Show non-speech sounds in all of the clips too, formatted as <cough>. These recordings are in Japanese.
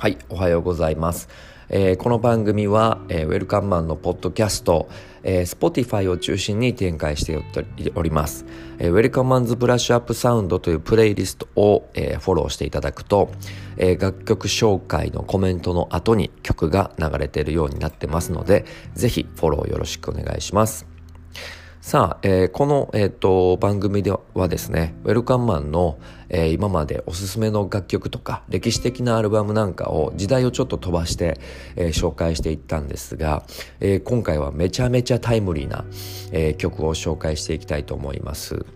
はい、おはようございます。えー、この番組は、えー、ウェルカンマンのポッドキャスト、えー、Spotify を中心に展開しております。えー、ウェルカンマンズブラッシュアップサウンドというプレイリストを、えー、フォローしていただくと、えー、楽曲紹介のコメントの後に曲が流れているようになってますので、ぜひフォローよろしくお願いします。さあ、えー、この、えーと、番組ではですね、ウェルカンマンの、えー、今までおすすめの楽曲とか歴史的なアルバムなんかを時代をちょっと飛ばして、えー、紹介していったんですが、えー、今回はめちゃめちゃタイムリーな、えー、曲を紹介していきたいと思います。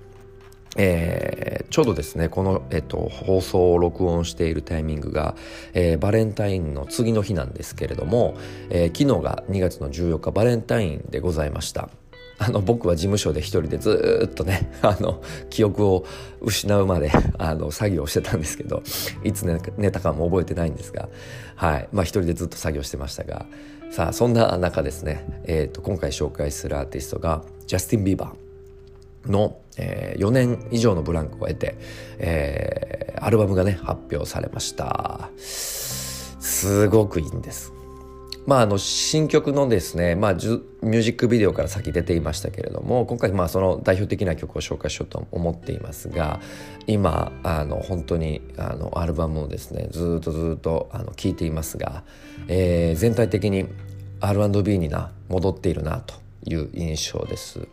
えー、ちょうどですねこの、えっと、放送を録音しているタイミングが、えー、バレンタインの次の日なんですけれども、えー、昨日が2月の14日バレンタインでございましたあの僕は事務所で一人でずっとね <laughs> あの記憶を失うまであの作業してたんですけどいつ寝たかも覚えてないんですがはい。まあ一人でずっと作業してましたがさあそんな中ですね、えーと、今回紹介するアーティストがジャスティン・ビーバーの、えー、4年以上のブランクを得て、えー、アルバムがね発表されました。すごくいいんです。まあ、あの新曲のですね、まあ、ミュージックビデオから先出ていましたけれども今回まあその代表的な曲を紹介しようと思っていますが今あの本当にあのアルバムをですねずっとずっと聴いていますが、えー、全体的に R&B にな戻っているなという印象です。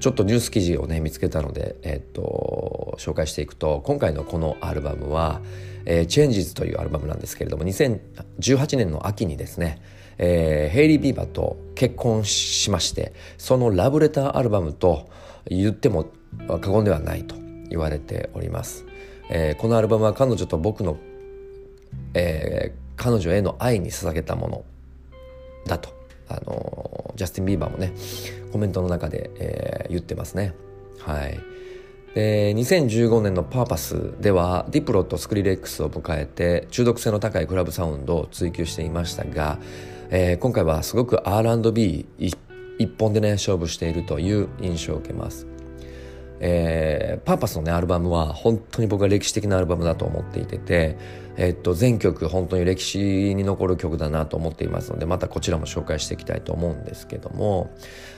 ちょっとニュース記事をね見つけたので、えっと、紹介していくと今回のこのアルバムは「えー、Changes」というアルバムなんですけれども2018年の秋にですね、えー、ヘイリー・ビーバーと結婚しましてそのラブレターアルバムと言っても過言ではないと言われております。えー、このアルバムは彼女と僕の、えー、彼女への愛に捧げたものだとあのジャスティン・ビーバーもねコメントの中で、えー、言ってますね。はい。で2015年のパーパスではディプロとスクリレックスを迎えて中毒性の高いクラブサウンドを追求していましたが、えー、今回はすごく R&B 一本でね勝負しているという印象を受けます。えー、パーパスのねアルバムは本当に僕は歴史的なアルバムだと思っていてて、え、っと全曲本当に歴史に残る曲だなと思っていますのでまたこちらも紹介していきたいと思うんですけども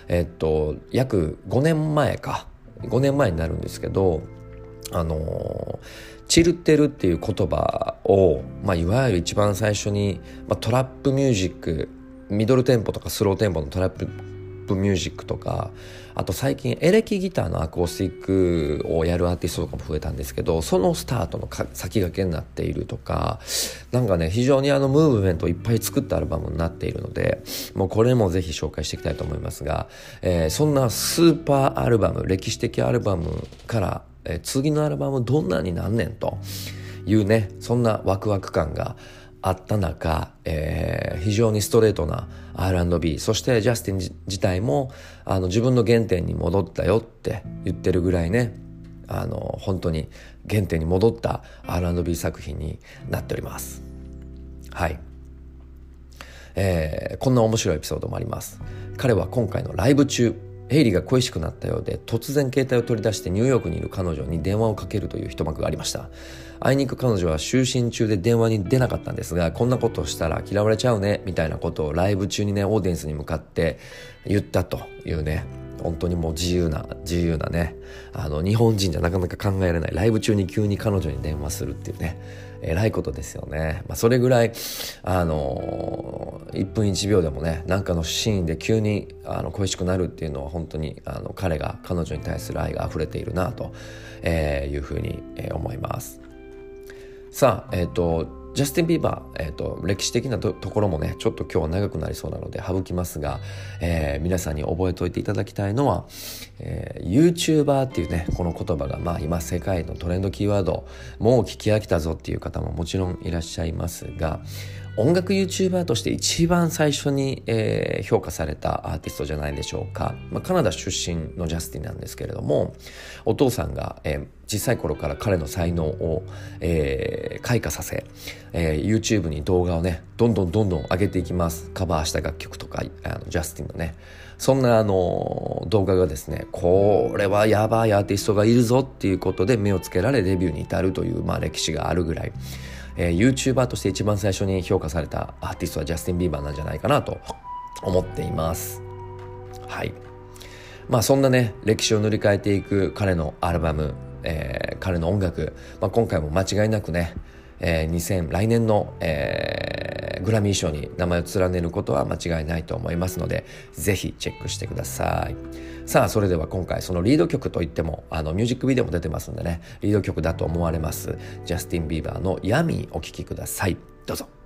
え、っと約5年前か5年前になるんですけどあのチルってるっていう言葉を、まあ、いわゆる一番最初に、まあ、トラップミュージックミドルテンポとかスローテンポのトラッププミュージックとかあと最近エレキギターのアコースティックをやるアーティストとかも増えたんですけどそのスタートの先駆けになっているとかなんかね非常にあのムーブメントをいっぱい作ったアルバムになっているのでもうこれもぜひ紹介していきたいと思いますが、えー、そんなスーパーアルバム歴史的アルバムから、えー、次のアルバムどんなになんねんというねそんなワクワク感があった中、えー、非常にストレートな R&B そしてジャスティン自体もあの自分の原点に戻ったよって言ってるぐらいねあの本当に原点に戻った R&B 作品になっております。はい、えー、こんな面白いエピソードもあります。彼は今回のライブ中ヘイリーが恋しくなったようで突然携帯を取り出してニューヨークにいる彼女に電話をかけるという一幕がありました。あいにく彼女は就寝中で電話に出なかったんですがこんなことをしたら嫌われちゃうねみたいなことをライブ中にねオーディエンスに向かって言ったというね。本当にもう自由な自由なね。あの日本人じゃなかなか考えられない。ライブ中に急に彼女に電話するっていうね。えらいことですよね、まあ、それぐらいあの1分1秒でもね何かのシーンで急にあの恋しくなるっていうのは本当にあの彼が彼女に対する愛が溢れているなと、え、いうふうに、え、思います。さあえっ、ー、とジャスティン・ビーバー、えーと、歴史的なところもねちょっと今日は長くなりそうなので省きますが、えー、皆さんに覚えておいていただきたいのは、えー、YouTuber っていうねこの言葉が、まあ、今世界のトレンドキーワードもう聞き飽きたぞっていう方ももちろんいらっしゃいますが音楽 YouTuber として一番最初に、えー、評価されたアーティストじゃないでしょうか、まあ、カナダ出身のジャスティンなんですけれどもお父さんが、えー、小さい頃から彼の才能を、えー、開花させ、えー、YouTube に動画をねどんどんどんどん上げていきます。カバーした楽曲とかあのジャスティンのね。そんなあの動画がですねこれはやばいアーティストがいるぞっていうことで目をつけられデビューに至るという、まあ、歴史があるぐらい。えー、YouTuber として一番最初に評価されたアーティストはジャスティン・ビーバーなんじゃないかなと思っています。はい。まあそんなね歴史を塗り替えていく彼のアルバム、えー、彼の音楽、まあ、今回も間違いなくね、えー、2000来年の、えー、グラミー賞に名前を連ねることは間違いないと思いますのでぜひチェックしてください。さあそれでは今回そのリード曲といってもあのミュージックビデオも出てますんでねリード曲だと思われますジャスティン・ビーバーの「闇」お聴きください。どうぞ。